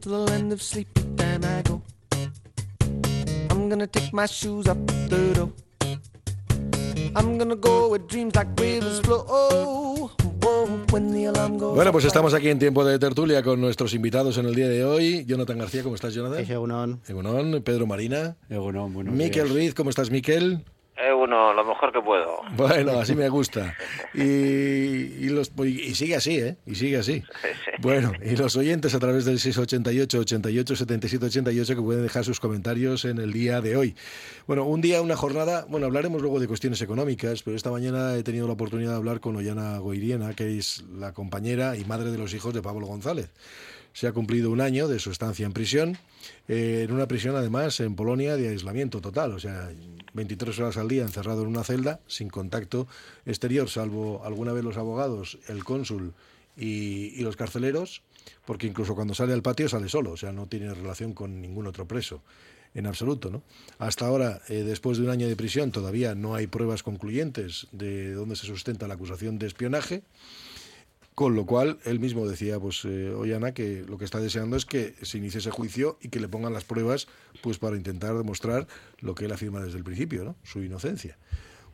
to the land of sleep, then I go. I'm gonna take my shoes up the door. I'm gonna go where dreams like rivers flow. Whoa, when the alarm goes Bueno, pues estamos aquí en tiempo de tertulia con nuestros invitados en el día de hoy. Jonathan García, ¿cómo estás, Jonathan? Egunon. Egunon, Pedro Marina. Egunon, buenos Miquel días. Ruiz, ¿cómo estás, Miquel? Uno, lo mejor que puedo. Bueno, así me gusta. Y, y los, y sigue así, ¿eh? Y sigue así. Bueno, y los oyentes a través del 688 88 77 88 que pueden dejar sus comentarios en el día de hoy. Bueno, un día, una jornada, bueno, hablaremos luego de cuestiones económicas, pero esta mañana he tenido la oportunidad de hablar con Ollana Goiriena, que es la compañera y madre de los hijos de Pablo González. Se ha cumplido un año de su estancia en prisión, eh, en una prisión además en Polonia de aislamiento total, o sea, 23 horas al día encerrado en una celda, sin contacto exterior, salvo alguna vez los abogados, el cónsul y, los carceleros, porque incluso cuando sale al patio sale solo, o sea, no tiene relación con ningún otro preso en absoluto, ¿no? Hasta ahora, eh, después de un año de prisión, todavía no hay pruebas concluyentes de dónde se sustenta la acusación de espionaje. Con lo cual, él mismo decía, pues, eh, Ollana, que lo que está deseando es que se inicie ese juicio y que le pongan las pruebas, pues, para intentar demostrar lo que él afirma desde el principio, ¿no? Su inocencia.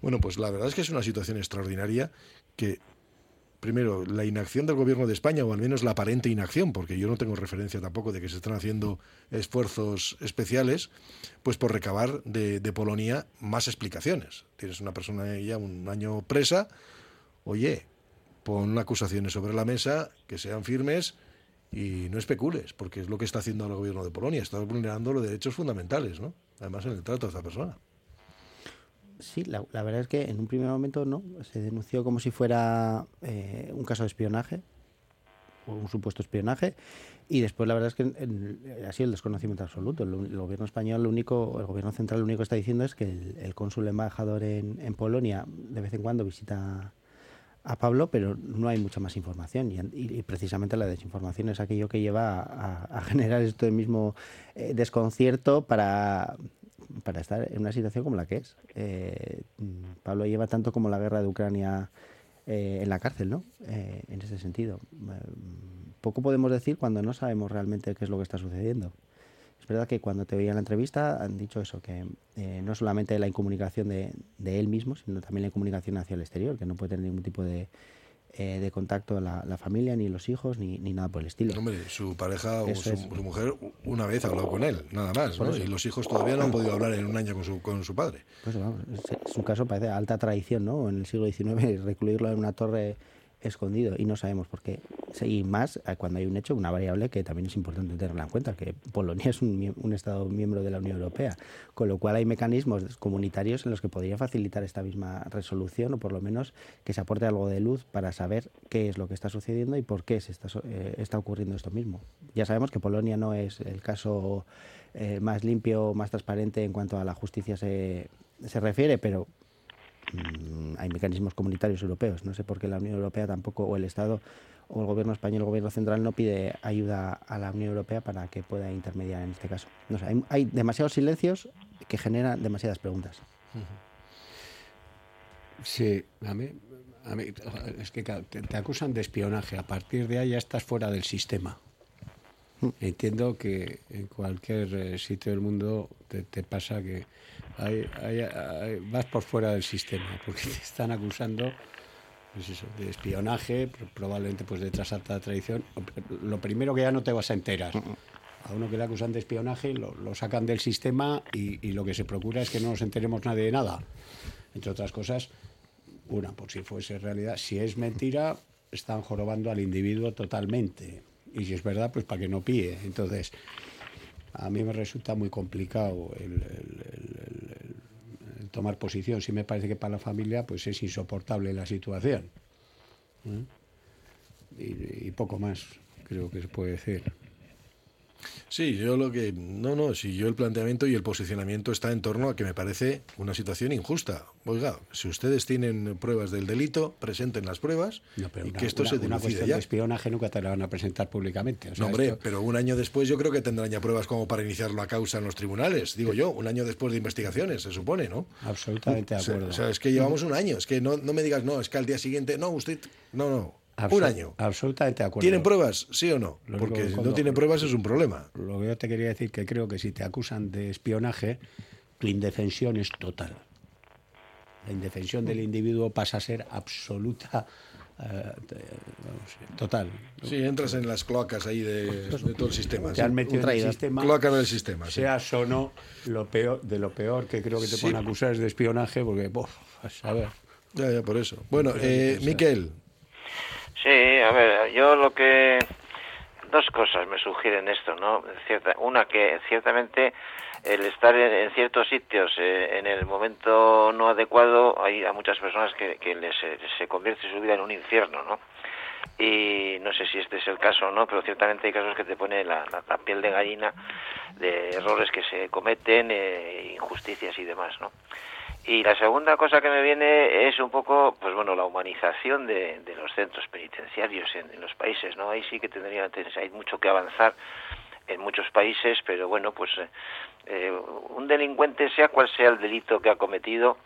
Bueno, pues la verdad es que es una situación extraordinaria que, primero, la inacción del gobierno de España, o al menos la aparente inacción, porque yo no tengo referencia tampoco de que se están haciendo esfuerzos especiales, pues por recabar de, de Polonia más explicaciones. Tienes una persona ya un año presa, oye, pon acusaciones sobre la mesa que sean firmes y no especules, porque es lo que está haciendo el gobierno de Polonia, está vulnerando los derechos fundamentales, ¿no? Además en el trato de esta persona. Sí, la, verdad es que en un primer momento no, se denunció como si fuera eh, un caso de espionaje o un supuesto espionaje y después la verdad es que ha sido el desconocimiento absoluto. El, gobierno español, lo único, el gobierno central lo único que está diciendo es que el, el cónsul embajador en Polonia de vez en cuando visita a Pablo, pero no hay mucha más información y, precisamente la desinformación es aquello que lleva a, a generar esto mismo eh, desconcierto para, para estar en una situación como la que es. Eh, Pablo lleva tanto como la guerra de Ucrania eh, en la cárcel, ¿no? En ese sentido. Poco podemos decir cuando no sabemos realmente qué es lo que está sucediendo. Es verdad que cuando te veía en la entrevista han dicho eso, que eh, no solamente la incomunicación de, de él mismo, sino también la incomunicación hacia el exterior, que no puede tener ningún tipo de, eh, de contacto la, la familia, ni los hijos, ni, ni nada por el estilo. Hombre, su pareja o su, su mujer una vez ha hablado con él, nada más. Y los hijos todavía no han podido hablar en un año con su, con su padre. Pues vamos, es, un caso parece alta traición, ¿no? En el siglo XIX recluirlo en una torre escondido y no sabemos por qué. Y más eh, cuando hay un hecho, una variable que también es importante tenerla en cuenta, que Polonia es un, un Estado miembro de la Unión Europea, con lo cual hay mecanismos comunitarios en los que podría facilitar esta misma resolución o por lo menos que se aporte algo de luz para saber qué es lo que está sucediendo y por qué se está, eh, está ocurriendo esto mismo. Ya sabemos que Polonia no es el caso eh, más limpio, más transparente en cuanto a la justicia se, se refiere, pero hay mecanismos comunitarios europeos. No sé por qué la Unión Europea tampoco, o el Estado, o el gobierno español, el gobierno central no pide ayuda a la Unión Europea para que pueda intermediar en este caso. No sé, hay, hay demasiados silencios que generan demasiadas preguntas. Sí, a mí, a mí es que te, te acusan de espionaje. A partir de ahí ya estás fuera del sistema. Entiendo que en cualquier eh, sitio del mundo te, te pasa que vas por fuera del sistema porque te están acusando pues de espionaje, pr- probablemente pues de alta traición. Lo primero que ya no te vas a enterar. A uno que le acusan de espionaje lo, sacan del sistema y, lo que se procura es que no nos enteremos nadie de nada. Entre otras cosas, una, por si fuese realidad, si es mentira, están jorobando al individuo totalmente. Y si es verdad, pues para que no píe. Entonces, a mí me resulta muy complicado el tomar posición. Sí me parece que para la familia pues es insoportable la situación. ¿eh? Y, y poco más, creo que se puede decir. Sí, yo lo que. No, no, si yo el planteamiento y el posicionamiento está en torno a que me parece una situación injusta. Oiga, si ustedes tienen pruebas del delito, presenten las pruebas No, pero y una, que esto una- se una cuestión ya. de espionaje nunca te la van a presentar públicamente. O sea, No, hombre, esto- pero un año después yo creo que tendrán ya pruebas como para iniciar la causa en los tribunales. Digo yo, un año después de investigaciones, se supone, ¿no? Absolutamente de acuerdo. O sea, es que llevamos un año. Es que no, no me digas, no, es que al día siguiente, no, usted. No, no. Un año. Absolutamente de acuerdo. ¿Tienen pruebas? ¿Sí o no? Lo Porque si no tienen pruebas es un problema. Lo que yo te quería decir que creo que si te acusan de espionaje, la indefensión es total. La indefensión del individuo pasa a ser absoluta, eh, vamos, total. Sí, entras en las cloacas ahí de, de todo el sistema. Te han metido en el sistema, Cloaca del sistema, sí. seas o no, lo peor, de lo peor que creo que te Sí. pueden acusar es de espionaje, porque, bof, a saber. Ya, ya, por eso. Bueno, eh. Miquel, Sí, a ver, yo lo que dos cosas me sugieren esto, ¿no? Cierta, una que ciertamente el estar en, ciertos sitios eh, en el momento no adecuado hay a muchas personas que, que les, eh, se convierte su vida en un infierno, ¿no? Y no sé si este es el caso o no, pero ciertamente hay casos que te pone la, la- la piel de gallina de errores que se cometen, eh, injusticias y demás, ¿no? Y la segunda cosa que me viene es un poco, pues bueno, la humanización de, de los centros penitenciarios en, los países, ¿no? Ahí sí que tendría, hay mucho que avanzar en muchos países, pero bueno, pues eh, un delincuente, sea cual sea el delito que ha cometido,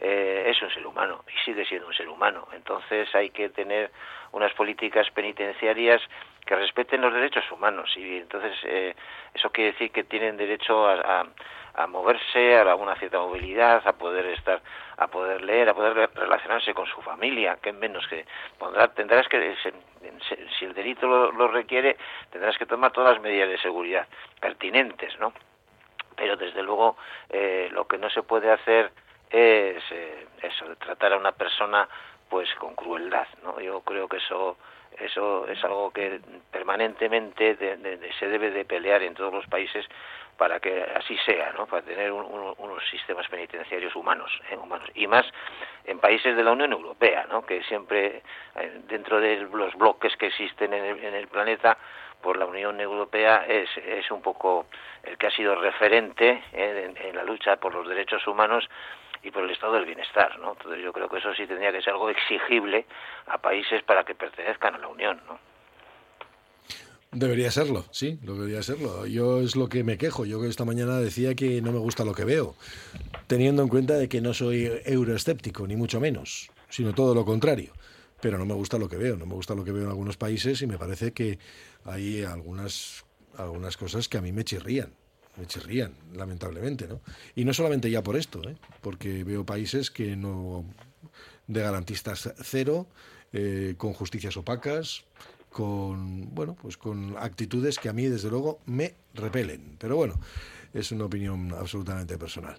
eh, es un ser humano y sigue siendo un ser humano. Entonces hay que tener unas políticas penitenciarias que respeten los derechos humanos y entonces eh, eso quiere decir que tienen derecho a, a- a moverse, a una cierta movilidad, a poder estar, a poder leer, a poder re- relacionarse con su familia, que menos que pondrá, tendrás que si el delito lo, requiere, tendrás que tomar todas las medidas de seguridad pertinentes, ¿no? pero desde luego eh, lo que no se puede hacer es eh, eso de tratar a una persona pues con crueldad no yo creo que eso eso es algo que permanentemente de- de- se debe de pelear en todos los países para que así sea, ¿no? Para tener un- un- unos sistemas penitenciarios humanos, ¿eh? humanos y más en países de la Unión Europea, ¿no? Que siempre eh, dentro de los bloques que existen en el, en el planeta, pues la Unión Europea es, es un poco el que ha sido referente en, en la lucha por los derechos humanos y por el estado del bienestar, ¿no? Entonces yo creo que eso sí tendría que ser algo exigible a países para que pertenezcan a la Unión, ¿no? Debería serlo, sí, debería serlo. Yo es lo que me quejo. Yo esta mañana decía que no me gusta lo que veo, teniendo en cuenta de que no soy euroescéptico, ni mucho menos, sino todo lo contrario. Pero no me gusta lo que veo, no me gusta lo que veo en algunos países y me parece que hay algunas, algunas cosas que a mí me chirrían, me chirrían, lamentablemente, ¿no? Y no solamente ya por esto, ¿eh? porque veo países que no de garantistas cero, eh, con justicias opacas, con bueno, pues con actitudes que a mí desde luego me repelen. Pero bueno, es una opinión absolutamente personal.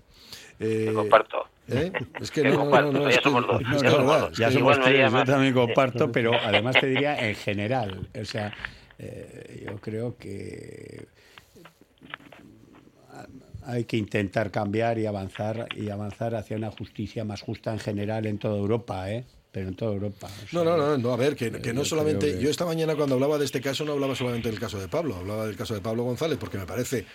Eh, Te comparto. ¿eh? Es que no, no, comparto, no, no, ya somos dos, dos. es Ya que- somos tres, yo también comparto, pero además te diría en general. O sea, eh, yo creo que hay que intentar cambiar y avanzar y avanzar hacia una justicia más justa en general en toda Europa, ¿eh? Pero en toda Europa. o No, sea, no, no, no, a ver, que, que no solamente. que- Yo esta mañana cuando hablaba de este caso no hablaba solamente del caso de Pablo, hablaba del caso de Pablo González, porque me parece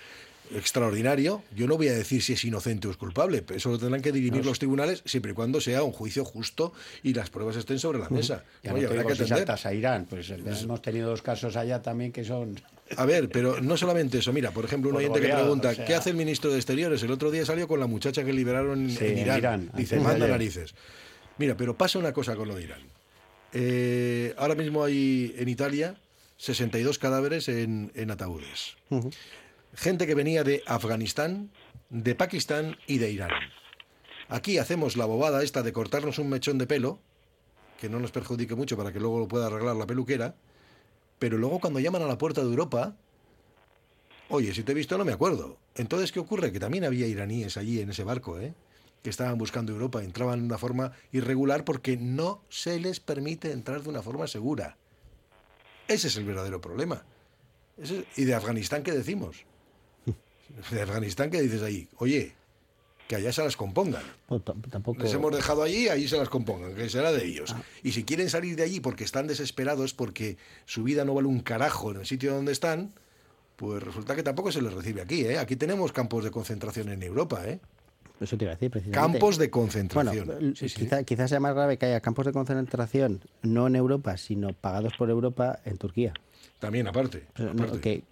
extraordinario. Yo no voy a decir si es inocente o es culpable, pero eso lo tendrán que dirimir los tribunales siempre y cuando sea un juicio justo y las pruebas estén sobre la mesa. Ya Oye, no habrá que si atender. saltas a Irán, pues eh, hemos tenido dos casos allá también que son... A ver, pero no solamente eso. Mira, por ejemplo, un Por oyente que pregunta, o sea. ¿qué hace el ministro de Exteriores? El otro día salió con la muchacha que liberaron Sí, en en Irán. Irán, Dice, manda narices. Mira, pero pasa una cosa con lo de Irán. Eh, ahora mismo hay en Italia 62 cadáveres en, en ataúdes. Gente que venía de Afganistán, de Pakistán y de Irán. Aquí hacemos la bobada esta de cortarnos un mechón de pelo, que no nos perjudique mucho para que luego lo pueda arreglar la peluquera, pero luego cuando llaman a la puerta de Europa, oye, si te he visto no me acuerdo. Entonces, ¿qué ocurre? Que también había iraníes allí en ese barco, ¿eh? Que estaban buscando Europa, entraban de una forma irregular porque no se les permite entrar de una forma segura. Ese es el verdadero problema. Ese- ¿Y de Afganistán qué decimos? De Afganistán qué dices ahí, oye, que allá se las compongan. Tam- tampoco. Les hemos dejado allí, ahí se las compongan, que será de ellos. Y si quieren salir de allí porque están desesperados, porque su vida no vale un carajo en el sitio donde están, pues resulta que tampoco se les recibe aquí, ¿eh? Aquí tenemos campos de concentración en Europa, ¿eh? Eso te iba a decir, precisamente. Campos de Bueno, concentración. l- quizá, quizás sea más grave que haya campos de concentración no en Europa, sino pagados por Europa en Turquía. También aparte. No, que,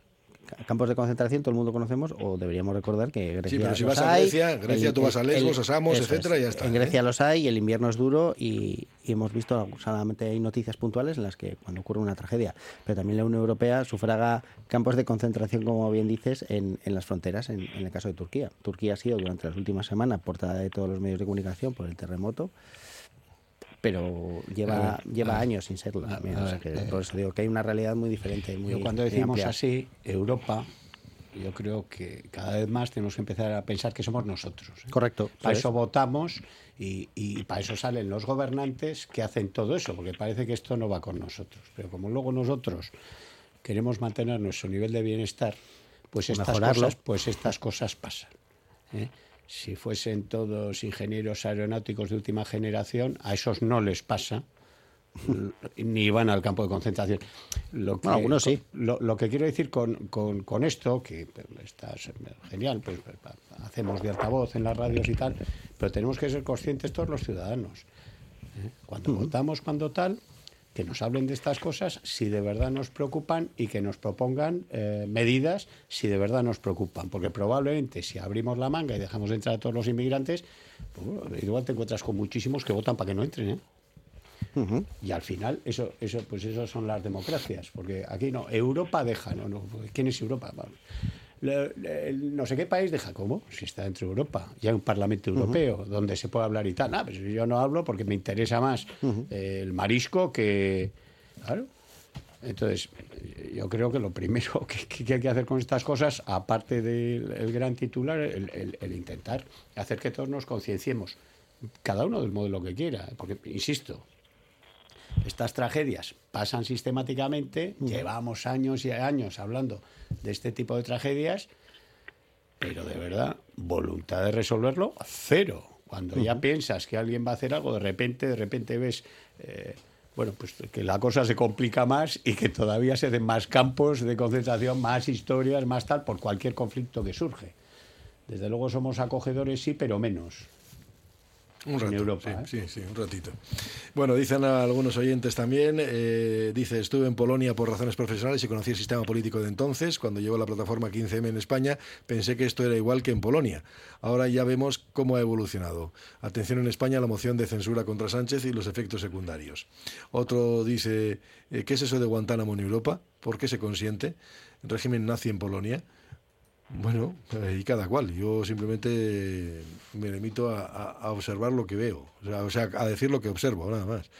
campos de concentración todo el mundo conocemos o deberíamos recordar que Grecia Sí, pero si los vas a hay, Grecia, tú vas a Lesbos, a Samos, etcétera, es. y ya está, En ¿eh? Grecia los hay, el invierno es duro y, y hemos visto, solamente hay noticias puntuales en las que cuando ocurre una tragedia, pero también la Unión Europea sufraga campos de concentración, como bien dices, en, en las fronteras, en, en el caso de Turquía. Turquía ha sido durante las últimas semanas portada de todos los medios de comunicación por el terremoto pero lleva, ver, lleva años sin serlo. también, o sea que por eso digo que hay una realidad muy diferente. Muy, Yo cuando decimos así, Europa, yo creo que cada vez más tenemos que empezar a pensar que somos nosotros. ¿eh? Correcto. Para eso eso es. votamos y, y para eso salen los gobernantes que hacen todo eso, porque parece que esto no va con nosotros. Pero como luego nosotros queremos mantener nuestro nivel de bienestar, pues estas, Mejorarlo. cosas, pues estas cosas pasan. ¿eh? Si fuesen todos ingenieros aeronáuticos de última generación, a esos no les pasa ni van al campo de concentración. Lo que, Bueno, algunos sí. Lo, lo que quiero decir con, con- con esto, que está genial, pues hacemos de altavoz en las radios y tal, pero tenemos que ser conscientes todos los ciudadanos. ¿eh? Cuando votamos, cuando tal, que nos hablen de estas cosas si de verdad nos preocupan y que nos propongan eh, medidas si de verdad nos preocupan. Porque probablemente si abrimos la manga y dejamos de entrar a todos los inmigrantes, pues, igual te encuentras con muchísimos que votan para que no entren. ¿eh? Y al final, eso, eso, pues eso son las democracias, porque aquí no, Europa deja, no, no, ¿quién es Europa? Le- no sé qué país deja, ¿cómo? Si está dentro de Europa. Ya hay un Parlamento Europeo donde se puede hablar y tal. Ah, pues yo no hablo porque me interesa más el marisco que. Claro. Entonces, yo creo que lo primero que, hay que hacer con estas cosas, aparte del el gran titular, el, el- el intentar hacer que todos nos concienciemos, cada uno del modelo que quiera. Porque, insisto, estas tragedias pasan sistemáticamente, llevamos años y años hablando de este tipo de tragedias, pero de verdad, voluntad de resolverlo, cero. Cuando ya piensas que alguien va a hacer algo, de repente, de repente ves, eh, bueno, pues que la cosa se complica más y que todavía se den más campos de concentración, más historias, más tal, por cualquier conflicto que surge. Desde luego somos acogedores, sí, pero menos. Un en rato, Europa, sí, ¿eh? sí, sí, un ratito. Bueno, dicen algunos oyentes también, eh, dice, estuve en Polonia por razones profesionales y conocí el sistema político de entonces. Cuando llegó la plataforma 15M en España, pensé que esto era igual que en Polonia. Ahora ya vemos cómo ha evolucionado. Atención en España a la moción de censura contra Sánchez y los efectos secundarios. Otro dice, eh, ¿qué es eso de Guantánamo en Europa? ¿Por qué se consiente? régimen nazi en Polonia. Bueno, y cada cual. Yo simplemente me limito a, observar lo que veo, o sea, o a decir lo que observo, nada más.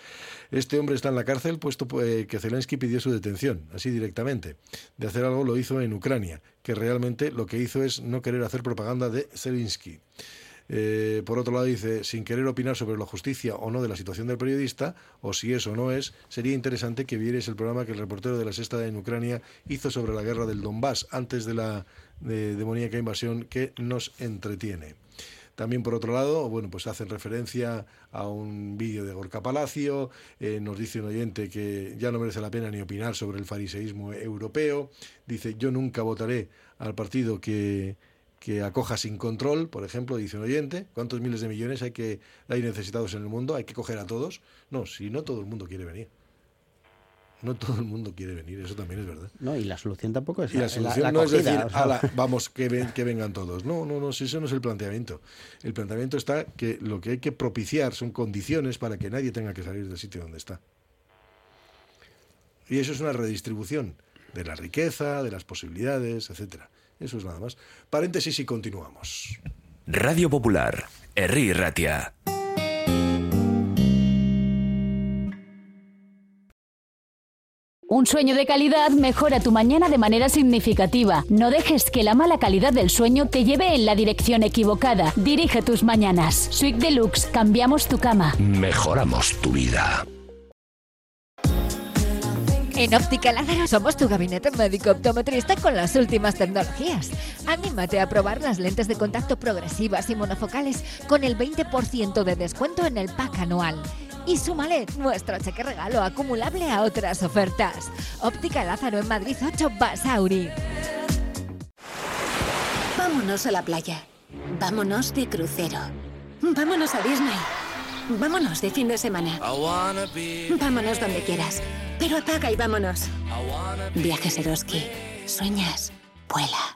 Este hombre está en la cárcel puesto eh, que Zelensky pidió su detención, así directamente. De hacer algo lo hizo en Ucrania, que realmente lo que hizo es no querer hacer propaganda de Zelensky. Eh, por otro lado, dice, sin querer opinar sobre la justicia o no de la situación del periodista, o si eso no es, sería interesante que vierais el programa que el reportero de la Sexta en Ucrania hizo sobre la guerra del Donbass antes de la de demoníaca invasión que nos entretiene. También, por otro lado, bueno, pues hacen referencia a un vídeo de Gorka Palacio, eh, nos dice un oyente que ya no merece la pena ni opinar sobre el fariseísmo europeo, dice, yo nunca votaré al partido que, que acoja sin control, por ejemplo, dice un oyente, ¿cuántos miles de millones hay, que, hay necesitados en el mundo? ¿Hay que coger a todos? No, si no todo el mundo quiere venir. No todo el mundo quiere venir, eso también es verdad. No, y la solución tampoco es Y la la- solución la no es decir, o sea, "Ala, vamos, que, ven- que vengan todos. No, no, no, si eso no es el planteamiento. El planteamiento está que lo que hay que propiciar son condiciones para que nadie tenga que salir del sitio donde está. Y eso es una redistribución de la riqueza, de las posibilidades, etcétera. Eso es nada más. Paréntesis y continuamos. Radio Popular, Herri Ratia. Un sueño de calidad mejora tu mañana de manera significativa. No dejes que la mala calidad del sueño te lleve en la dirección equivocada. Dirige tus mañanas. Suite Deluxe, cambiamos tu cama. Mejoramos tu vida. En Óptica Lázaro somos tu gabinete médico optometrista con las últimas tecnologías. Anímate a probar las lentes de contacto progresivas y monofocales con el 20% de descuento en el pack anual. Y súmale nuestro cheque regalo acumulable a otras ofertas. Óptica Lázaro en Madrid 8 Basauri. Vámonos a la playa. Vámonos de crucero. Vámonos a Disney. Vámonos de fin de semana. Vámonos donde quieras. Pero apaga y vámonos. Viajes Eroski. ¿Sueñas? vuela.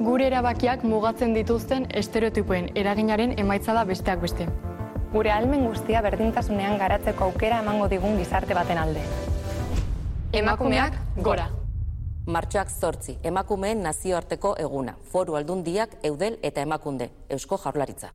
Gure erabakiak mugatzen dituzten estereotipoen eraginaren emaitza da besteak beste. Gure almen guztia berdintasunean garatzeko aukera emango digun gizarte baten alde. Emakumeak gora. Martxoak zortzi, emakumeen nazioarteko eguna, foru aldundiak, eudel eta emakunde, eusko jaurlaritza.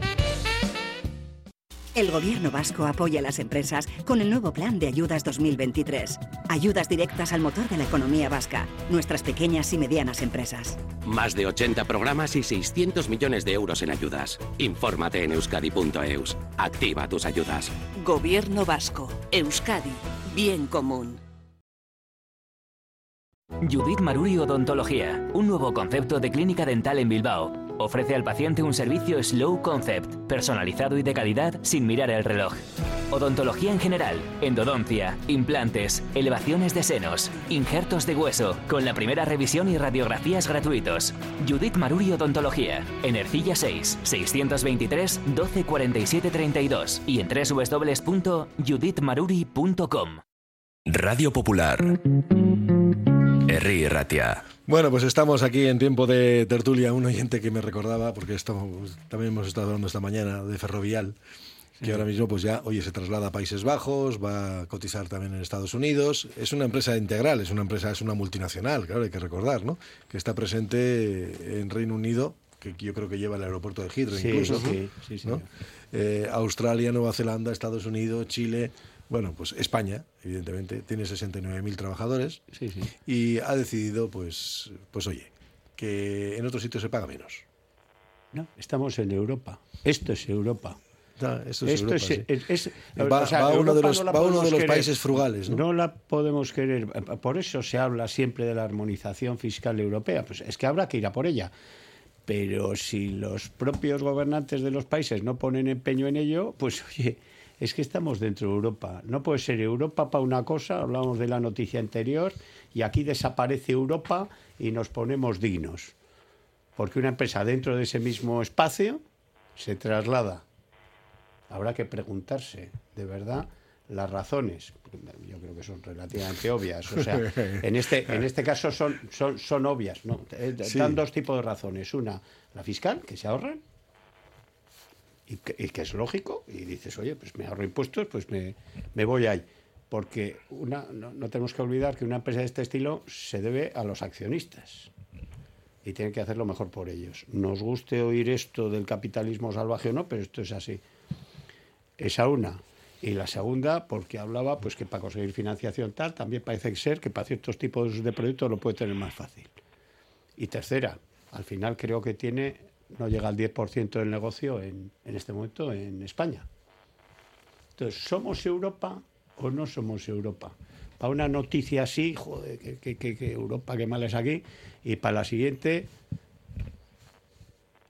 El gobierno vasco apoya a las empresas con el nuevo plan de ayudas 2023. Ayudas directas al motor de la economía vasca, nuestras pequeñas y medianas empresas. Más de 80 programas y 600 millones de euros en ayudas. Infórmate en euskadi.eus. Activa tus ayudas. Gobierno vasco. Euskadi. Bien común. Judith Maruri Odontología, un nuevo concepto de clínica dental en Bilbao. Ofrece al paciente un servicio Slow Concept, personalizado y de calidad sin mirar el reloj. Odontología en general, endodoncia, implantes, elevaciones de senos, injertos de hueso, con la primera revisión y radiografías gratuitos. Judith Maruri Odontología, en Ercilla 6, 623 12 47 32 y en www.judithmaruri.com. Radio Popular. Herri Ratia. Bueno, pues estamos aquí en tiempo de tertulia. Un oyente que me recordaba, porque esto, también hemos estado hablando esta mañana de Ferrovial, que ahora mismo pues ya, oye, se traslada a Países Bajos, va a cotizar también en Estados Unidos. Es una empresa integral, es una empresa, es una multinacional, claro, hay que recordar, ¿no? Que está presente en Reino Unido, que yo creo que lleva el aeropuerto de Heathrow Sí, incluso, sí, sí, ¿no? Eh, Australia, Nueva Zelanda, Estados Unidos, Chile, bueno, pues España, evidentemente, tiene 69.000 trabajadores Sí, sí. y ha decidido, pues, pues oye, que en otros sitios se paga menos. No, estamos en Europa. Esto es Europa. Ah, esto es Europa, sí. es- es- Va- o sea, va uno de los- no la va uno de podemos los querer. países frugales, ¿no? la podemos querer. Por eso se habla siempre de la armonización fiscal europea. Pues es que habrá que ir a por ella. Pero si los propios gobernantes de los países no ponen empeño en ello, pues oye, es que estamos dentro de Europa. No puede ser Europa para una cosa, hablamos de la noticia anterior, y aquí desaparece Europa y nos ponemos dignos. Porque una empresa dentro de ese mismo espacio se traslada. Habrá que preguntarse, de verdad, las razones. Yo creo que son relativamente obvias. O sea, en este, en este caso son, son, son obvias. ¿no? Eh, Sí. Dan dos tipos de razones. Una, la fiscal, que se ahorran, y que, es lógico, y dices, oye, pues me ahorro impuestos, pues me, me voy ahí. Porque una, no, no tenemos que olvidar que una empresa de este estilo se debe a los accionistas y tienen que hacer lo mejor por ellos. Nos guste oír esto del capitalismo salvaje o no, pero esto es así. Esa una. Y la segunda, porque hablaba pues que para conseguir financiación tal, también parece ser que para ciertos tipos de productos lo puede tener más fácil. Y tercera, al final creo que tiene, no llega al 10% del negocio en, en este momento en España. Entonces, ¿somos Europa o no somos Europa? Para una noticia así, joder, que, que- que- que Europa, qué mal es aquí, y para la siguiente,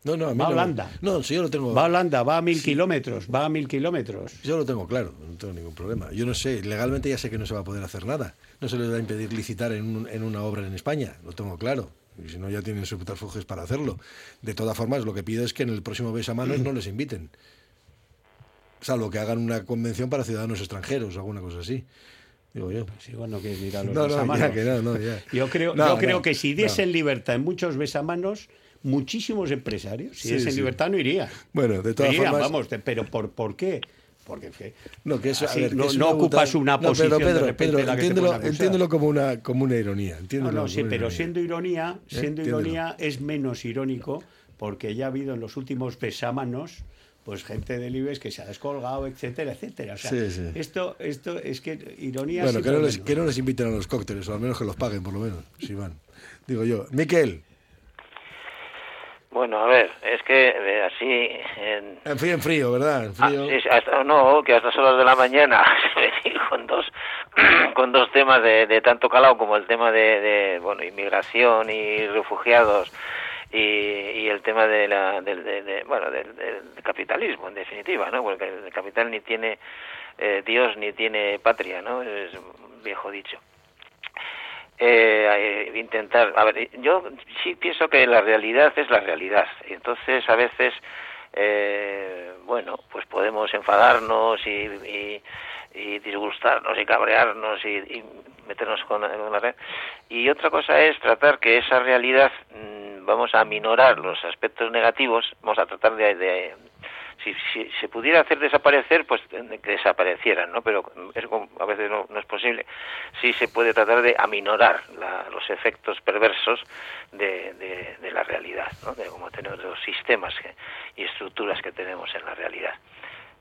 No, no, a mí va a no- Holanda. No, si yo lo tengo. Va a Holanda, va a mil kilómetros, va a mil kilómetros. Yo lo tengo claro, no tengo ningún problema. Yo no sé, legalmente ya sé que no se va a poder hacer nada. No se les va a impedir licitar en, un- en una obra en España, lo tengo claro. Y si no, ya tienen subterfugios para hacerlo. De todas formas, lo que pido es que en el próximo Besamanos no les inviten. Salvo que hagan una convención para ciudadanos extranjeros o alguna cosa así. Digo yo. Sí, bueno, que a los No, no, besamanos. ya que no, no, ya. Yo creo, yo creo que si diesen libertad en muchos besamanos, muchísimos empresarios. Si Sí, es en sí. libertad no iría. Bueno, de todas Irían, formas- Vamos, pero ¿por, ¿por qué? Porque es que No, que eso, a que no, ocupas una No, posición Pedro, de repente Pedro, la que entiéndelo, entiéndelo como una, como una ironía. Entiéndelo no, sí, pero ironía. siendo ironía, ¿Eh? siendo ironía es menos irónico porque ya ha habido en los últimos besámanos pues gente del IBEX que se ha descolgado, etcétera, etcétera. O sea, Sí, sí. esto esto es que ironía Bueno, que no, les, que no les inviten a los cócteles, o al menos que los paguen, por lo menos, si van. Digo yo. Miquel, Bueno, a ver, es que eh, así... En, en frío, en frío, ¿verdad? En Ah, frío. sí, sí, hasta, no, que a estas horas de la mañana con dos con dos temas de, de tanto calado como el tema de, de, bueno inmigración y refugiados y, y el tema de la del de, bueno del, del capitalismo en definitiva no porque el capital ni tiene eh, Dios ni tiene patria no es viejo dicho eh, intentar a ver yo sí pienso que la realidad es la realidad. Entonces a veces eh, bueno pues podemos enfadarnos y, y, y disgustarnos y cabrearnos y, y meternos con, con la red. Y otra cosa es tratar que esa realidad mm, vamos a minorar los aspectos negativos vamos a tratar de, de si, si se pudiera hacer desaparecer, pues eh, que desaparecieran, ¿no? Pero es como- a veces no, no es posible. Sí se puede tratar de aminorar la- los efectos perversos de, de- la realidad, ¿no? De cómo tenemos los sistemas que- y estructuras que tenemos en la realidad.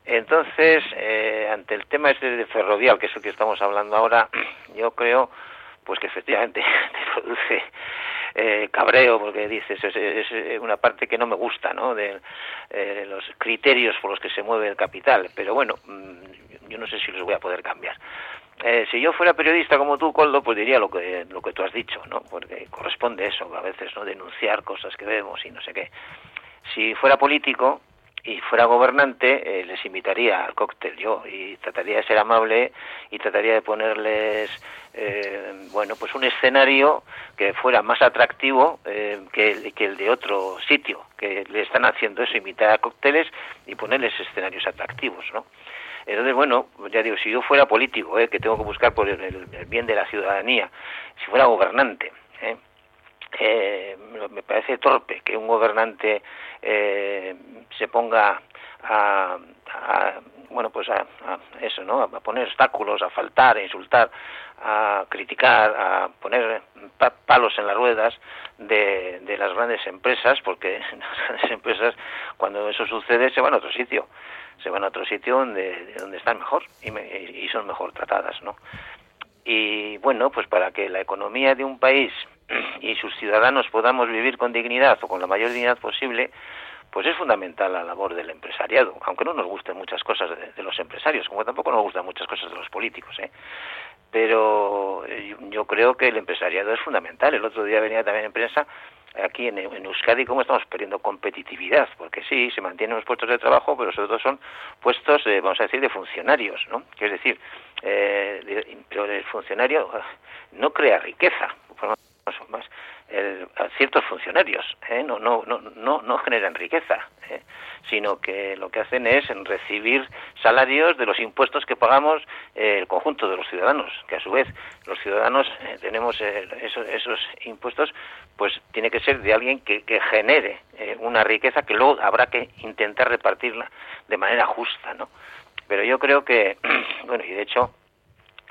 Entonces, eh, ante el tema este de ferrovial, que es el que estamos hablando ahora, yo creo pues que efectivamente te produce eh, cabreo porque dices es, una parte que no me gusta no de eh, los criterios por los que se mueve el capital. Pero bueno mm, yo no sé si los voy a poder cambiar. Eh, si yo fuera periodista como tú Coldo pues diría lo que lo que tú has dicho no porque corresponde eso a veces no denunciar cosas que vemos y no sé qué. Si fuera político y fuera gobernante, eh, les invitaría al cóctel yo y trataría de ser amable y trataría de ponerles, eh, bueno, pues un escenario que fuera más atractivo eh, que, el, que el de otro sitio, que le están haciendo eso, invitar a cócteles y ponerles escenarios atractivos, ¿no? Entonces, bueno, ya digo, si yo fuera político, eh, que tengo que buscar por el, el bien de la ciudadanía, si fuera gobernante, ¿eh? eh, me parece torpe que un gobernante eh, se ponga a, a- bueno pues a, a eso no a poner obstáculos a faltar a insultar a criticar a poner pa- palos en las ruedas de, de las grandes empresas porque las grandes empresas cuando eso sucede se van a otro sitio. Se van a otro sitio donde donde están mejor y, me- y son mejor tratadas no y bueno, pues para que la economía de un país y sus ciudadanos podamos vivir con dignidad o con la mayor dignidad posible, pues es fundamental la labor del empresariado, aunque no nos gusten muchas cosas de, los empresarios, como tampoco nos gustan muchas cosas de los políticos, ¿eh? Pero eh, yo, creo que el empresariado es fundamental. El otro día venía también en prensa aquí en, en Euskadi cómo estamos perdiendo competitividad, porque sí, se mantienen los puestos de trabajo, pero sobre todo son puestos, eh, vamos a decir, de funcionarios, ¿no? Es decir, eh, pero el funcionario ah, no crea riqueza, más, ciertos funcionarios, ¿eh? no, no, no, no, no generan riqueza, ¿eh? sino que lo que hacen es recibir salarios de los impuestos que pagamos eh, el conjunto de los ciudadanos, que a su vez los ciudadanos eh, tenemos esos, esos impuestos, pues tiene que ser de alguien que, que genere una riqueza que luego habrá que intentar repartirla de manera justa, ¿no? Pero yo creo que, bueno, y de hecho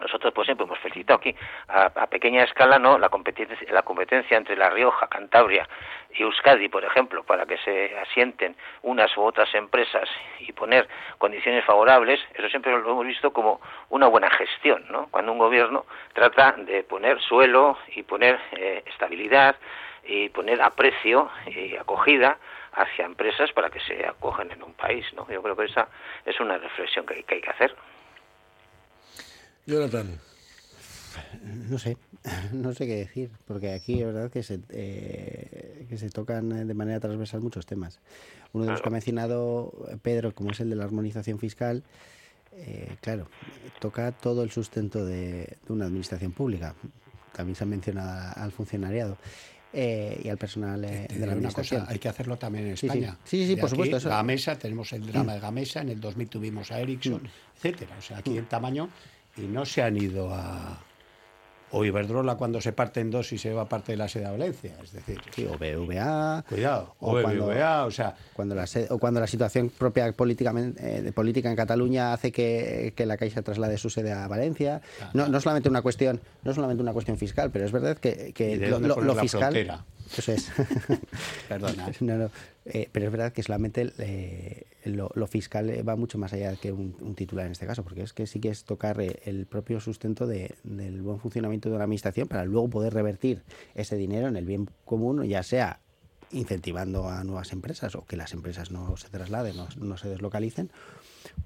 nosotros pues siempre hemos felicitado aquí a, a pequeña escala no la competencia la competencia entre la Rioja Cantabria y Euskadi por ejemplo para que se asienten unas u otras empresas y poner condiciones favorables eso siempre lo hemos visto como una buena gestión no cuando un gobierno trata de poner suelo y poner eh, estabilidad y poner aprecio y acogida hacia empresas para que se acojan en un país no yo creo que esa es una reflexión que hay que hacer Jonathan. No sé, no sé qué decir, porque aquí es verdad que se, eh, que se tocan eh, de manera transversal muchos temas. Uno de los que ha mencionado Pedro, como es el de la armonización fiscal, eh, claro, toca todo el sustento de, de una administración pública. También se ha mencionado al funcionariado. eh, y al personal eh, de la una cosa, hay que hacerlo también en Sí, sí. España. Sí, sí, De por aquí, supuesto, eso. Gamesa, tenemos el drama de Gamesa, en el 2000 tuvimos a Ericsson, etcétera. O sea, aquí en tamaño y no se han ido a, o Iberdrola cuando se parte en dos y se va parte de la sede a Valencia, es decir, sí, o BVA, cuidado, o, BBVA, o sea, cuando la o cuando la situación propia políticamente eh, de política en Cataluña hace que, que, la Caixa traslade su sede a Valencia, no, no solamente una cuestión, no solamente una cuestión fiscal, pero es verdad que, que lo, lo, fiscal eso es. Perdona. Eh, pero es verdad que solamente eh, lo, fiscal va mucho más allá que un, titular en este caso, porque es que sí que es tocar eh, el propio sustento de, del buen funcionamiento de una administración para luego poder revertir ese dinero en el bien común, ya sea incentivando a nuevas empresas o que las empresas no se trasladen, no, no se deslocalicen,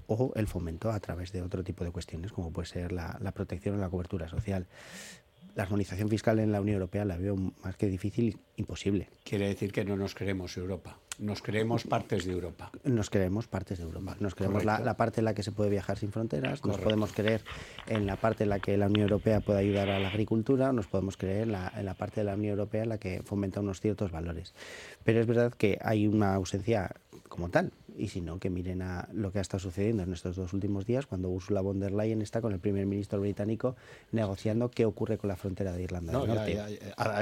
o el fomento a través de otro tipo de cuestiones, como puede ser la, la protección o la cobertura social la armonización fiscal en la Unión Europea la veo más que difícil, imposible. Quiere decir que no nos creemos Europa. Nos creemos partes de Europa. Nos creemos partes de Europa. Nos creemos la, parte en la que se puede viajar sin fronteras. Nos podemos creer en la parte en la que la Unión Europea puede ayudar a la agricultura. Nos podemos creer en la, en la parte de la Unión Europea en la que fomenta unos ciertos valores. Pero es verdad que hay una ausencia como tal y si no, que miren a lo que ha estado sucediendo en estos dos últimos días cuando Ursula von der Leyen está con el primer ministro británico negociando qué ocurre con la frontera de Irlanda del Norte. Ya,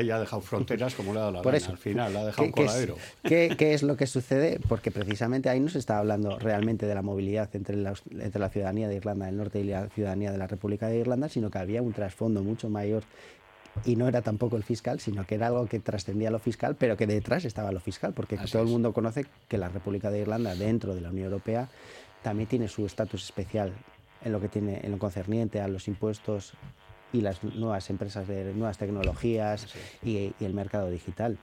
ya, ha dejado fronteras como le ha dado la Por al final, ha dejado un coladero. ¿qué, ¿qué, es lo que sucede? Porque precisamente ahí no se está hablando realmente de la movilidad entre la, entre la ciudadanía de Irlanda del Norte y la ciudadanía de la República de Irlanda, sino que había un trasfondo mucho mayor y no era tampoco el fiscal, sino que era algo que trascendía lo fiscal, pero que detrás estaba lo fiscal, porque todo el mundo conoce que la República de Irlanda, dentro de la Unión Europea, también tiene su estatus especial en lo que tiene en lo concerniente a los impuestos y las nuevas empresas de nuevas tecnologías y el mercado digital.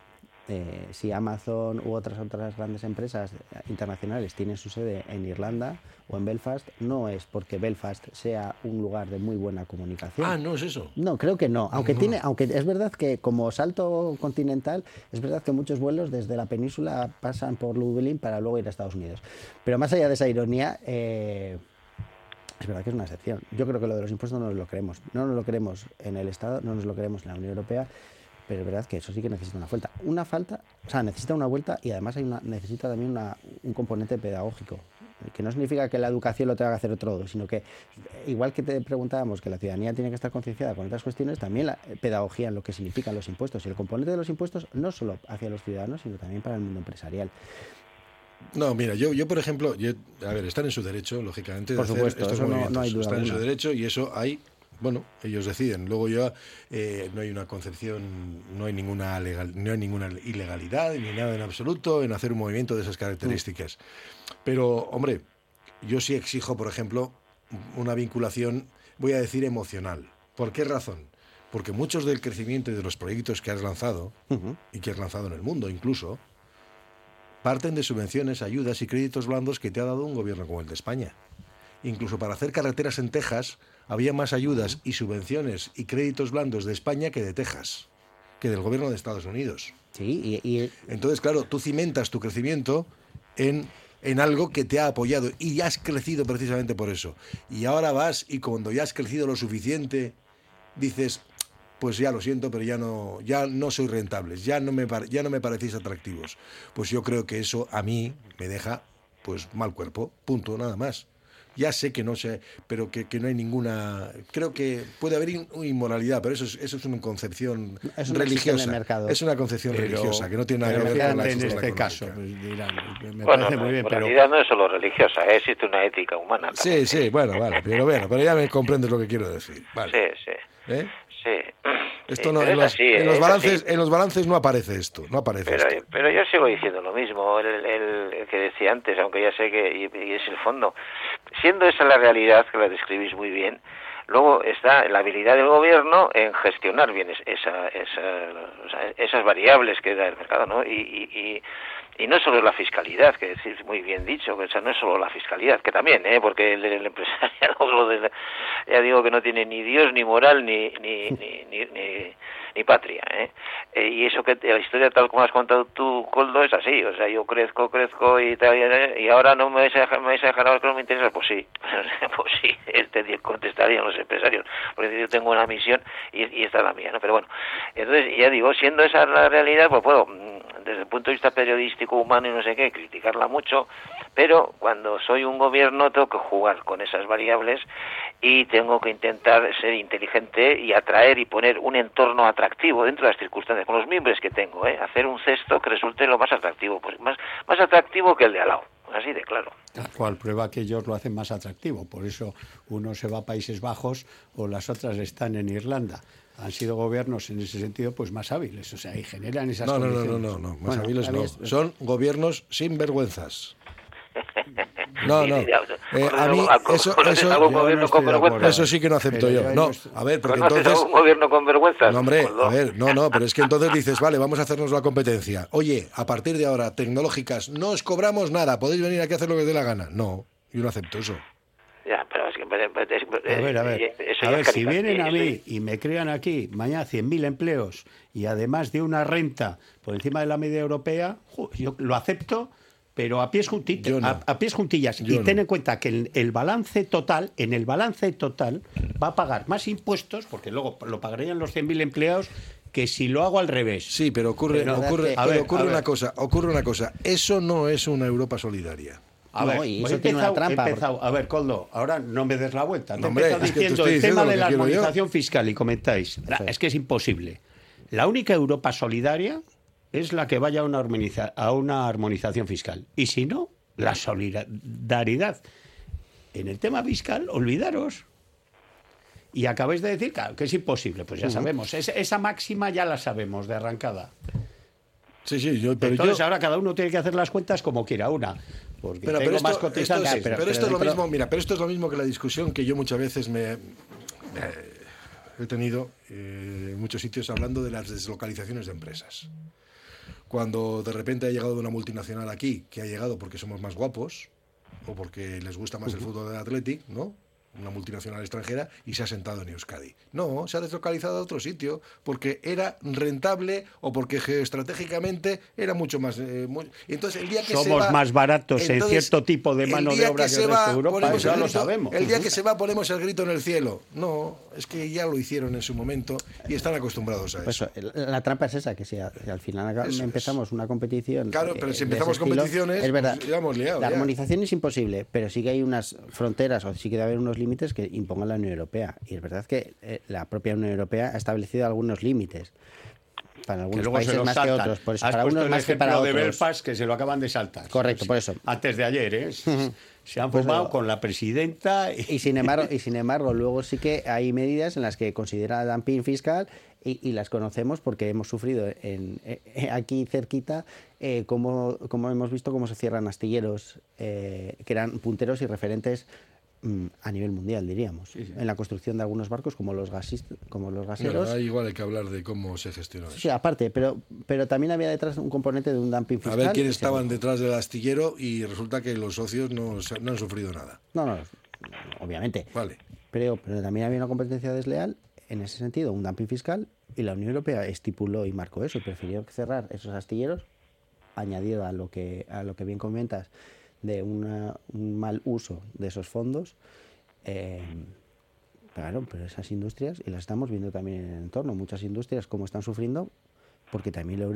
Eh, si Amazon u otras otras grandes empresas internacionales tienen su sede en Irlanda o en Belfast, no es porque Belfast sea un lugar de muy buena comunicación. Ah, no es eso. No, creo que no. Aunque tiene, aunque es verdad que como salto continental, es verdad que muchos vuelos desde la península pasan por Dublín para luego ir a Estados Unidos. Pero más allá de esa ironía. Eh, es verdad que es una excepción. Yo creo que lo de los impuestos no nos lo creemos. No nos lo queremos en el Estado, no nos lo queremos en la Unión Europea pero es verdad que eso sí que necesita una vuelta. Una falta, o sea, necesita una vuelta y además hay una, necesita también un componente pedagógico, que no significa que la educación lo tenga que hacer otro, sino que igual que te preguntábamos que la ciudadanía tiene que estar concienciada con otras cuestiones, también la pedagogía en lo que significan los impuestos. Y el componente de los impuestos no solo hacia los ciudadanos, sino también para el mundo empresarial. No, mira, yo, yo por ejemplo, a ver, están en su derecho, lógicamente, por supuesto, estos no, hay duda están en su derecho y eso hay bueno, ellos deciden. Luego ya eh, no hay una concepción, no hay ninguna legal, no hay ninguna ilegalidad ni nada en absoluto en hacer un movimiento de esas características. Pero, hombre, yo sí exijo, por ejemplo, una vinculación, voy a decir emocional. ¿Por qué razón? Porque muchos del crecimiento y de los proyectos que has lanzado, y que has lanzado en el mundo incluso, parten de subvenciones, ayudas y créditos blandos que te ha dado un gobierno como el de España. Incluso para hacer carreteras en Texas, había más ayudas y subvenciones y créditos blandos de España que de Texas, que del gobierno de Estados Unidos. Sí, y, Entonces, claro, tú cimentas tu crecimiento en, en algo que te ha apoyado y ya has crecido precisamente por eso. Y ahora vas y cuando ya has crecido lo suficiente, dices, pues ya lo siento, pero ya no, ya no soy rentables, ya no, me, ya no me parecéis atractivos. Pues yo creo que eso a mí me deja pues mal cuerpo, punto, nada más ya sé que no sé, pero que, no hay ninguna. Creo que puede haber inmoralidad, pero eso es, eso es una concepción religiosa. Es una concepción religiosa que no tiene nada que ver con la En este caso, pues, me parece muy bien, pero. no es solo religiosa, ¿eh? existe una ética humana. Sí, sí, bueno, vale, pero bueno, pero ya me comprendes lo que quiero decir. Vale. Sí, sí. ¿Eh? Sí. Esto no, en, los, en, los balances, en los balances no aparece esto, no aparece pero, esto. pero yo sigo diciendo lo mismo, el, el, que decía antes, aunque ya sé que y, es el fondo. Siendo esa la realidad, que la describís muy bien, luego está la habilidad del gobierno en gestionar bien esa, esa, esas variables que da el mercado, ¿no? y, y y no solo la fiscalidad, que decir muy bien dicho, que no es solo la fiscalidad, que también, ¿eh? porque el, el empresario, ya digo que no tiene ni Dios, ni moral, ni, ni, ni, ni, patria. ¿eh? ¿eh? y eso que la historia tal como has contado tú, Coldo, es así. O sea, yo crezco, crezco y, y ahora no me vais a dejar, me vais a dejar que no me interesa. Pues sí, pues sí, este contestarían los empresarios, porque yo tengo una misión y, y esta es la mía, ¿no? Pero bueno, entonces ya digo, siendo esa la realidad, pues puedo desde el punto de vista periodístico, humano y no sé qué, criticarla mucho, pero cuando soy un gobierno tengo que jugar con esas variables y tengo que intentar ser inteligente y atraer y poner un entorno atractivo dentro de las circunstancias, con los miembros que tengo, ¿eh? hacer un cesto que resulte lo más atractivo, más atractivo que el de al lado. Así de claro. Tal cual prueba que ellos lo hacen más atractivo. Por eso uno se va a Países Bajos o las otras están en Irlanda han sido gobiernos en ese sentido pues más hábiles, o sea, y generan esas no, no, condiciones. No, no, no, no, más hábiles no. Son gobiernos sin vergüenzas. No, no. Eh, a mí eso, eso, eso sí que no acepto yo. No, a ver, porque entonces... un gobierno con vergüenza? No, hombre, a ver, no, no, pero es que entonces dices, vale, vamos a hacernos la competencia. Oye, a partir de ahora, tecnológicas, no os cobramos nada, podéis venir aquí a hacer lo que os dé la gana. No, yo no acepto eso. Ya, pero es que... A ver, a ver, a ver si vienen a mí y me crean aquí mañana 100.000 empleos y además de una renta por encima de la media europea, yo lo acepto pero a pies, juntitas, a, pies juntillas. y ten en cuenta que el, el, balance total, en el balance total, va a pagar más impuestos, porque luego lo pagarían los 100.000 empleados, que si lo hago al revés. Sí, pero ocurre, ocurre, ocurre una cosa, ocurre una cosa. Eso no es una Europa solidaria. A ver, y eso tiene una trampa. A ver, Coldo, ahora no me des la vuelta. No, hombre, diciendo el tema de la armonización fiscal y comentáis. Es que es imposible. La única Europa solidaria es la que vaya a una, a una armonización fiscal. Y si no, la solidaridad. En el tema fiscal, olvidaros. Y acabáis de decir que es imposible. Pues ya sabemos. esa máxima ya la sabemos de arrancada. Sí, sí, yo, pero Entonces ahora cada uno tiene que hacer las cuentas como quiera una. Porque pero, tengo más cotizantes. pero, esto es lo mismo, mira, pero esto es lo mismo que la discusión que yo muchas veces me, he tenido eh, en muchos sitios hablando de las deslocalizaciones de empresas cuando de repente ha llegado una multinacional aquí, que ha llegado porque somos más guapos o porque les gusta más el fútbol del Athletic, ¿no? Una multinacional extranjera y se ha sentado en Euskadi. No, se ha deslocalizado a otro sitio porque era rentable o porque estratégicamente era mucho más. Eh, entonces el día que somos más baratos en cierto tipo de mano de obra que, el resto de Europa, ya lo sabemos. El día que se va ponemos el grito en el cielo. No, es que ya lo hicieron en su momento y están acostumbrados a pues eso. la trampa es esa que si, al final empezamos una competición. Claro, pero si empezamos competiciones, es verdad. Pues la armonización es imposible, pero sí que hay unas fronteras o sí que debe haber unos límites que imponga la Unión Europea. Y es verdad que eh, la propia Unión Europea ha establecido algunos límites para algunos países más que otros. para unos más que para otros. de Belfast que se lo acaban de saltar. Correcto, por eso. Antes de ayer, ¿eh? Se han pues formado con la presidenta. Y... sin embargo, y sin embargo, luego sí que hay medidas en las que considera dumping fiscal y, las conocemos porque hemos sufrido en, eh, aquí cerquita eh, como, como, hemos visto cómo se cierran astilleros que eran punteros y referentes a nivel mundial, diríamos, en la construcción de algunos barcos como los, gasis, como los gaseros. igual hay que hablar de cómo se gestionó eso. Sí, aparte, pero, pero también había detrás un componente de un dumping fiscal. A ver quiénes estaban detrás del astillero y resulta que los socios no, no han sufrido nada. No, no, obviamente. Vale. Pero, pero también había una competencia desleal, en ese sentido, un dumping fiscal, y la Unión Europea estipuló y marcó eso, y prefirió cerrar esos astilleros, añadido a lo que, a lo que bien comentas de un mal uso de esos fondos. Eh, claro, pero esas industrias, y las estamos viendo también en el entorno, muchas industrias como están sufriendo, porque también la,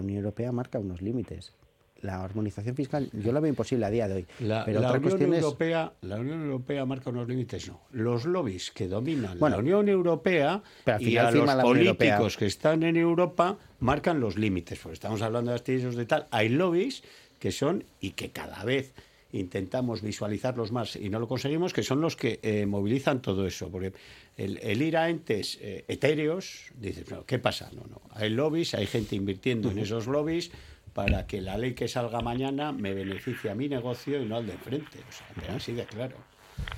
Unión Europea marca unos límites. La armonización fiscal yo la veo imposible a día de hoy. La, pero la Unión, Europea, la Unión Europea marca unos límites, no. Los lobbies que dominan la Unión Europea y a los políticos que están en Europa marcan los límites. Porque estamos hablando de astilleros de tal. Hay lobbies que son y que cada vez intentamos visualizarlos más y no lo conseguimos, que son los que eh, movilizan todo eso. Porque el, ir a entes eh, etéreos, dices, ¿qué pasa? No, no. Hay lobbies, hay gente invirtiendo en esos lobbies para que la ley que salga mañana me beneficie a mi negocio y no al de enfrente. O sea, pero así de claro.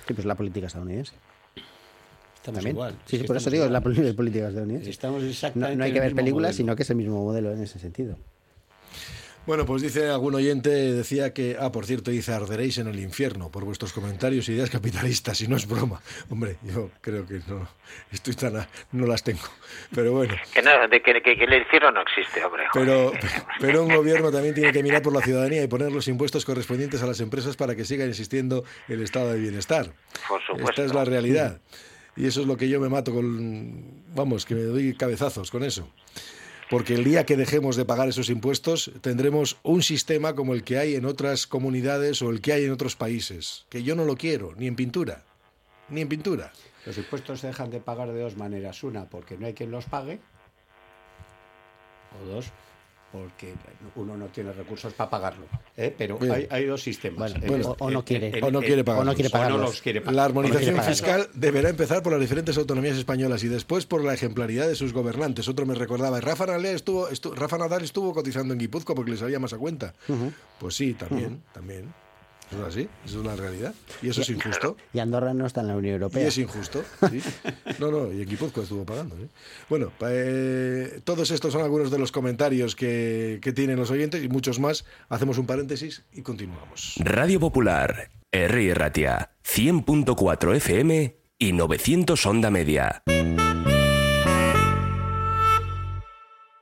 Sí, pues la política estadounidense. Estamos igual. Sí, por eso digo, es la política estadounidense. Estamos exactamente no, hay que ver películas, sino que es el mismo modelo en ese sentido. Bueno, pues dice algún oyente, decía que, ah, por cierto, dice, arderéis en el infierno por vuestros comentarios e ideas capitalistas, y no es broma. Hombre, yo creo que no, estoy tan, no las tengo, pero bueno. Que, no, de que, el infierno no existe, hombre. Pero, pero un gobierno también tiene que mirar por la ciudadanía y poner los impuestos correspondientes a las empresas para que siga existiendo el estado de bienestar. Por supuesto. Esta es la realidad. Y eso es lo que yo me mato con, vamos, que me doy cabezazos con eso. Porque el día que dejemos de pagar esos impuestos tendremos un sistema como el que hay en otras comunidades o el que hay en otros países, que yo no lo quiero, ni en pintura, ni en pintura. Los impuestos se dejan de pagar de dos maneras. Una, porque no hay quien los pague. O dos, porque uno no tiene recursos para pagarlo. ¿eh? Pero hay, hay, dos sistemas. Bueno, o, no quiere, o no quiere pagarlos. O no quiere pagarlos. los quiere pagar. La armonización fiscal deberá empezar por las diferentes autonomías españolas y después por la ejemplaridad de sus gobernantes. Otro me recordaba, Rafa Nadal estuvo, estuvo, Rafa Nadal estuvo cotizando en Guipúzcoa porque le salía más a cuenta. Uh -huh. Pues sí, también, uh -huh. también. Eso es así, eso es la realidad. Y eso y, es injusto. Y Andorra no está en la Unión Europea. Y es injusto, sí. No, no, y en Guipúzcoa estuvo pagando. ¿sí? Bueno, eh, todos estos son algunos de los comentarios que, que tienen los oyentes y muchos más. Hacemos un paréntesis y continuamos. Radio Popular, R. Ratia, 100.4 FM y 900 Onda Media.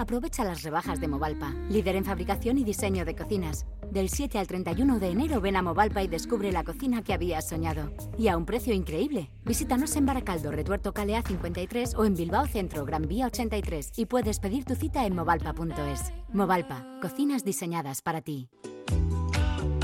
Aprovecha las rebajas de Movalpa, líder en fabricación y diseño de cocinas. Del 7 al 31 de enero ven a Movalpa y descubre la cocina que habías soñado. Y a un precio increíble. Visítanos en Baracaldo, Retuerto Calea 53 o en Bilbao Centro, Gran Vía 83 y puedes pedir tu cita en movalpa.es. Movalpa, cocinas diseñadas para ti.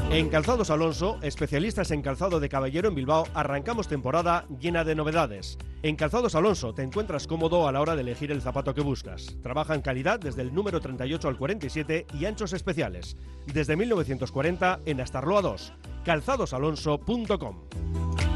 En Calzados Alonso, especialistas en calzado de caballero en Bilbao, arrancamos temporada llena de novedades. En Calzados Alonso te encuentras cómodo a la hora de elegir el zapato que buscas. Trabaja en calidad desde el número 38 al 47 y anchos especiales. Desde 1940 en Astarloa 2. calzadosalonso.com.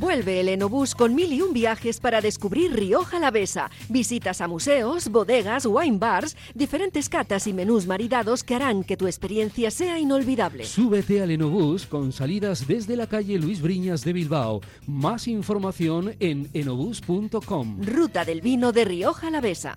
Vuelve el Enobús con mil y un viajes para descubrir Rioja Alavesa. Visitas a museos, bodegas, wine bars, diferentes catas y menús maridados que harán que tu experiencia sea inolvidable. Súbete al Enobús con salidas desde la calle Luis Briñas de Bilbao. Más información en enobús.com. Ruta del vino de Rioja Alavesa.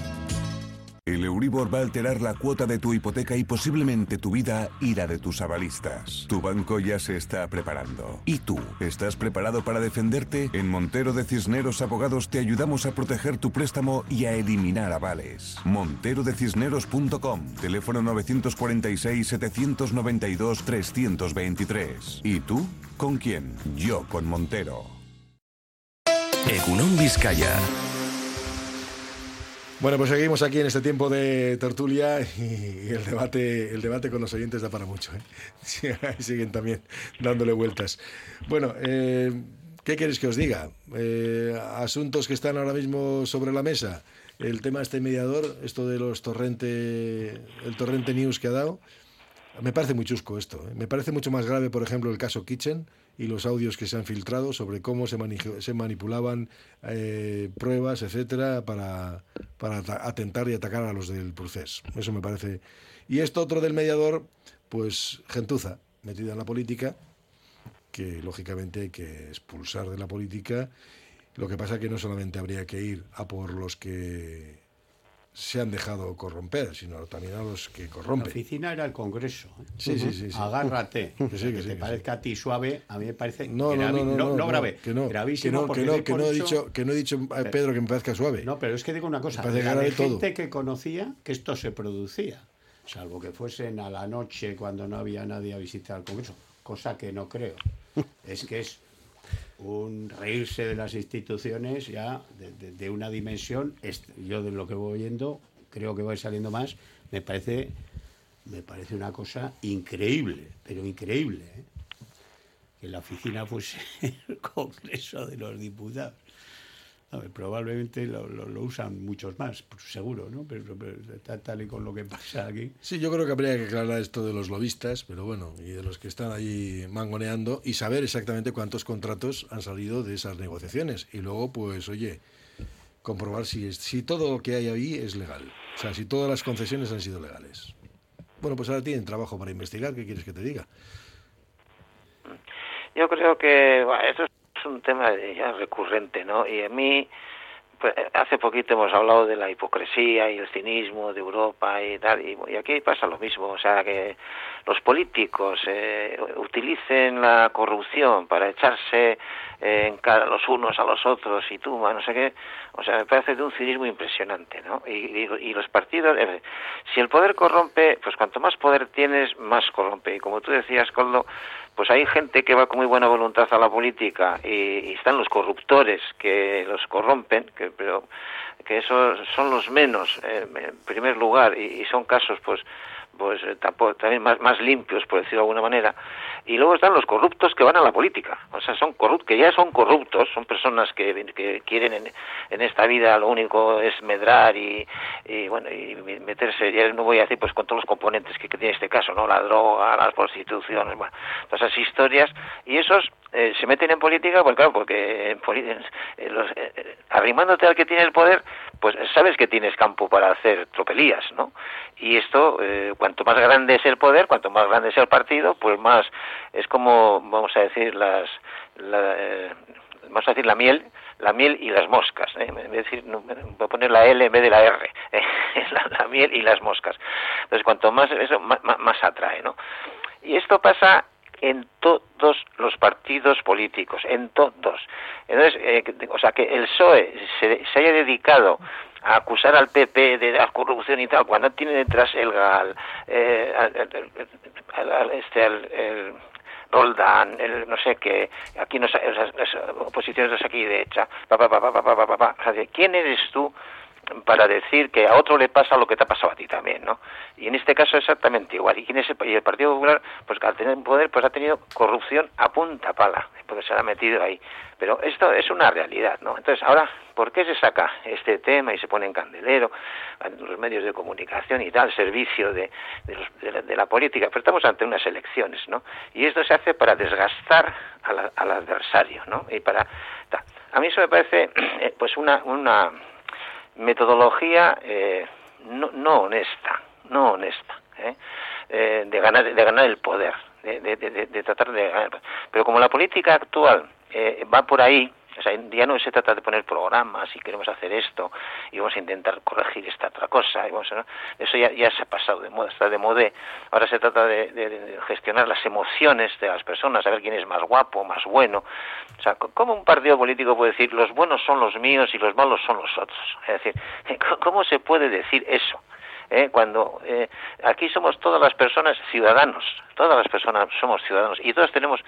El Euribor va a alterar la cuota de tu hipoteca y posiblemente tu vida y la de tus avalistas. Tu banco ya se está preparando. ¿Y tú? ¿Estás preparado para defenderte? En Montero de Cisneros Abogados te ayudamos a proteger tu préstamo y a eliminar avales. Monterodecisneros.com Teléfono 947-792-323. ¿Y tú? ¿Con quién? Yo con Montero. Egunon Vizcaya. Bueno, pues seguimos aquí en este tiempo de tertulia y el debate, el debate con los oyentes da para mucho. ¿eh? Siguen también dándole vueltas. Bueno, eh, ¿qué queréis que os diga? Eh, asuntos que están ahora mismo sobre la mesa. El tema de este mediador, esto de los torrente, el torrente news que ha dado, me parece muy chusco esto. ¿eh? Me parece mucho más grave, por ejemplo, el caso Kitchen y los audios que se han filtrado sobre cómo se, se manipulaban eh, pruebas, etcétera, para, para atentar y atacar a los del proceso. Eso me parece. Y esto otro del mediador, pues gentuza, metida en la política, que lógicamente hay que expulsar de la política. Lo que pasa es que no solamente habría que ir a por los que se han dejado corromper, sino también a los que corrompen. La oficina era el Congreso. ¿eh? Sí, sí, sí, sí. Agárrate. Que, sí, que, que sí, te parezca a ti suave, a mí me parece no, no, no, no, no, grave, que no, gravísimo. Que no, que no, he dicho, que no he dicho a Pedro que me parezca suave. No, pero es que digo una cosa, me la de todo. gente que conocía que esto se producía, salvo que fuesen a la noche cuando no había nadie a visitar el Congreso, cosa que no creo. es que es un reírse de las instituciones ya de, una dimensión, yo de lo que voy oyendo creo que va saliendo más, me parece me parece una cosa increíble, pero increíble, ¿eh? que la oficina fuese el Congreso de los Diputados. A ver, probablemente lo, lo, usan muchos más, seguro, ¿no? Pero, tal, y con lo que pasa aquí. Sí, yo creo que habría que aclarar esto de los lobistas, pero bueno, y de los que están ahí mangoneando y saber exactamente cuántos contratos han salido de esas negociaciones. Y luego, pues, oye, comprobar si, si todo lo que hay ahí es legal. O sea, si todas las concesiones han sido legales. Bueno, pues ahora tienen trabajo para investigar, ¿qué quieres que te diga? Yo creo que bueno, esto es un tema ya recurrente, ¿no? Y a mí, pues, hace poquito hemos hablado de la hipocresía y el cinismo de Europa y tal, y, aquí pasa lo mismo, o sea, que los políticos eh, utilicen la corrupción para echarse eh, en cara los unos a los otros y tú, no sé qué, o sea, me parece de un cinismo impresionante, ¿no? Y, los partidos, eh, si el poder corrompe, pues cuanto más poder tienes, más corrompe. Y como tú decías, Coldo, pues hay gente que va con muy buena voluntad a la política y, están los corruptores que los corrompen, que, pero que esos son los menos eh, en primer lugar y, son casos pues pues eh, también más, más limpios, por decirlo de alguna manera, y luego están los corruptos que van a la política, o sea, son corruptos, que ya son corruptos, son personas que, que quieren en, en, esta vida lo único es medrar y, y, bueno, y meterse, ya no voy a decir pues con todos los componentes que, tiene este caso, ¿no? La droga, las prostituciones, bueno, todas esas historias, y esos eh, se meten en política, pues claro, porque en los, arrimándote al que tiene el poder, pues sabes que tienes campo para hacer tropelías, ¿no? Y esto, eh, cuanto más grande es el poder, cuanto más grande es el partido, pues más es como, vamos a decir, las, la, eh, vamos a decir la miel, la miel y las moscas. ¿eh? decir, voy a poner la L en vez de la R, ¿eh? la, miel y las moscas. Entonces, cuanto más eso, más, más atrae, ¿no? Y esto pasa en todos los partidos políticos, en todos. Entonces, eh, o sea, que el PSOE se, haya dedicado a acusar al PP de la corrupción y tal, cuando tiene detrás el GAL, eh, este, el, Roldán, el no sé qué, aquí no, las, oposiciones aquí de hecha, pa, pa, pa, ¿quién eres tú para decir que a otro le pasa lo que te ha pasado a ti también, ¿no? Y en este caso exactamente igual. Y, el Partido Popular, pues al tener poder, pues ha tenido corrupción a punta pala, porque se ha metido ahí. Pero esto es una realidad, ¿no? Entonces, ahora, ¿por qué se saca este tema y se pone en candelero en los medios de comunicación y tal, servicio de, de, la, política? Pero estamos ante unas elecciones, ¿no? Y esto se hace para desgastar al, adversario, ¿no? Y para... A mí eso me parece, eh, pues, una, una metodología eh, no, no, honesta, no honesta, ¿eh? Eh, de ganar de ganar el poder, de, de, de, de tratar de ganar. Pero como la política actual va por ahí, o sea, ya no se trata de poner programas y queremos hacer esto y vamos a intentar corregir esta otra cosa. Y eso ya, se ha pasado de moda, está de moda. Ahora se trata de, gestionar las emociones de las personas, saber quién es más guapo, más bueno. O sea, ¿cómo un partido político puede decir los buenos son los míos y los malos son los otros? Es decir, ¿cómo se puede decir eso? ¿Eh? cuando eh, aquí somos todas las personas ciudadanos, todas las personas somos ciudadanos y todos tenemos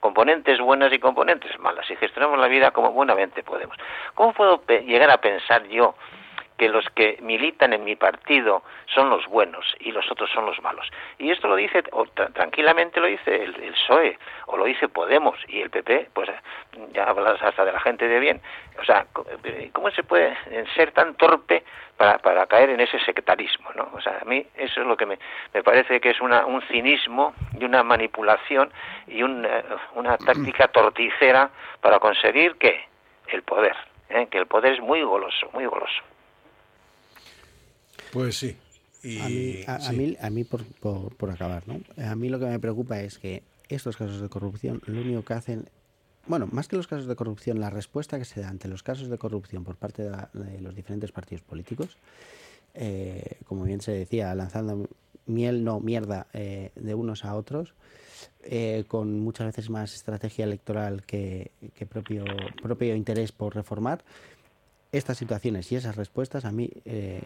componentes buenas y componentes malas y gestionamos la vida como buenamente podemos. ¿Cómo puedo llegar a pensar yo que los que militan en mi partido son los buenos y los otros son los malos. Y esto lo dice, o tranquilamente lo dice el, PSOE, o lo dice Podemos y el PP, pues ya hablas hasta de la gente de bien. O sea, ¿cómo se puede ser tan torpe para, para caer en ese sectarismo? ¿no? O sea, a mí eso es lo que me, me parece que es una, un cinismo y una manipulación y eh, una táctica torticera para conseguir que el poder, ¿eh? que el poder es muy goloso, muy goloso. Pues sí. a, mí, a, mí, por, por, acabar, ¿no? A mí lo que me preocupa es que estos casos de corrupción lo único que hacen bueno, más que los casos de corrupción, la respuesta que se da ante los casos de corrupción por parte de, los diferentes partidos políticos, eh, como bien se decía, lanzando miel, no mierda, eh, de unos a otros, eh, con muchas veces más estrategia electoral que, que, propio, propio interés por reformar, estas situaciones y esas respuestas, a mí, eh,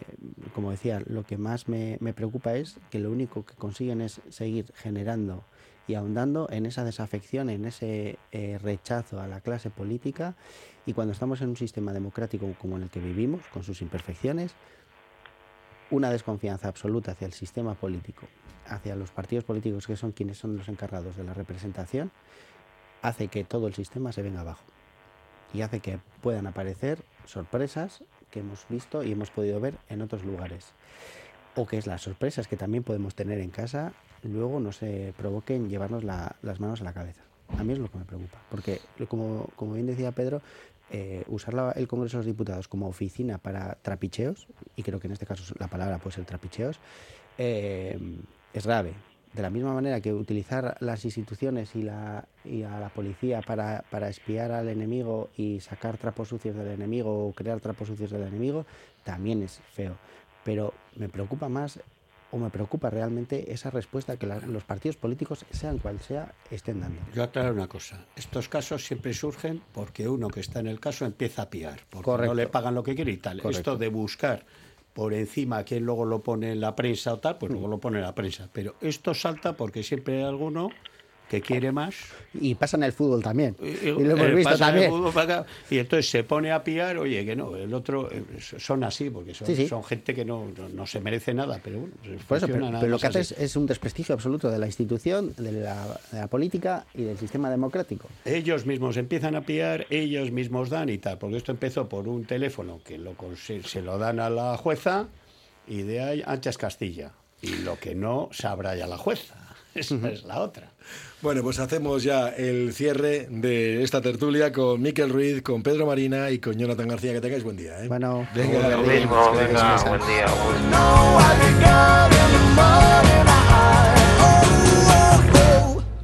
como decía, lo que más me, preocupa es que lo único que consiguen es seguir generando y ahondando en esa desafección, en ese eh, rechazo a la clase política. Y cuando estamos en un sistema democrático como en el que vivimos, con sus imperfecciones, una desconfianza absoluta hacia el sistema político hacia los partidos políticos que son quienes son los encargados de la representación hace que todo el sistema se venga abajo y hace que puedan aparecer sorpresas que hemos visto y hemos podido ver en otros lugares. O que es las sorpresas que también podemos tener en casa, luego no se provoquen llevarnos las manos a la cabeza. A mí es lo que me preocupa, porque como, como bien decía Pedro, eh, usar el Congreso de los Diputados como oficina para trapicheos, y creo que en este caso la palabra puede ser trapicheos, eh, es grave. De la misma manera que utilizar las instituciones y, la, y a la policía para, para, espiar al enemigo y sacar trapos sucios del enemigo o crear trapos sucios del enemigo, también es feo. Pero me preocupa más o me preocupa realmente esa respuesta que los partidos políticos, sean cual sea, estén dando. Yo aclaro una cosa. Estos casos siempre surgen porque uno que está en el caso empieza a piar, porque no le pagan lo que quiere y tal. Esto de buscar por encima a quien luego lo pone en la prensa o tal, pues luego lo pone en la prensa. Pero esto salta porque siempre hay alguno que quiere más. Y pasa en el fútbol también. Y, lo hemos eh, visto también. y entonces se pone a piar, oye, que no, el otro eh, son así, porque son, gente que no, no, se merece nada, pero bueno. pero, lo que hace es, un desprestigio absoluto de la institución, de la, de la, política y del sistema democrático. Ellos mismos empiezan a piar, ellos mismos dan y tal, porque esto empezó por un teléfono que lo, se lo dan a la jueza y de ahí anchas Castilla. Y lo que no sabrá ya la jueza. Es la otra. Bueno, pues hacemos ya el cierre de esta tertulia con Miquel Ruiz, con Pedro Marina y con Jonathan García. Que tengáis buen día. ¿eh? Bueno, venga, venga, buen día. Buen día.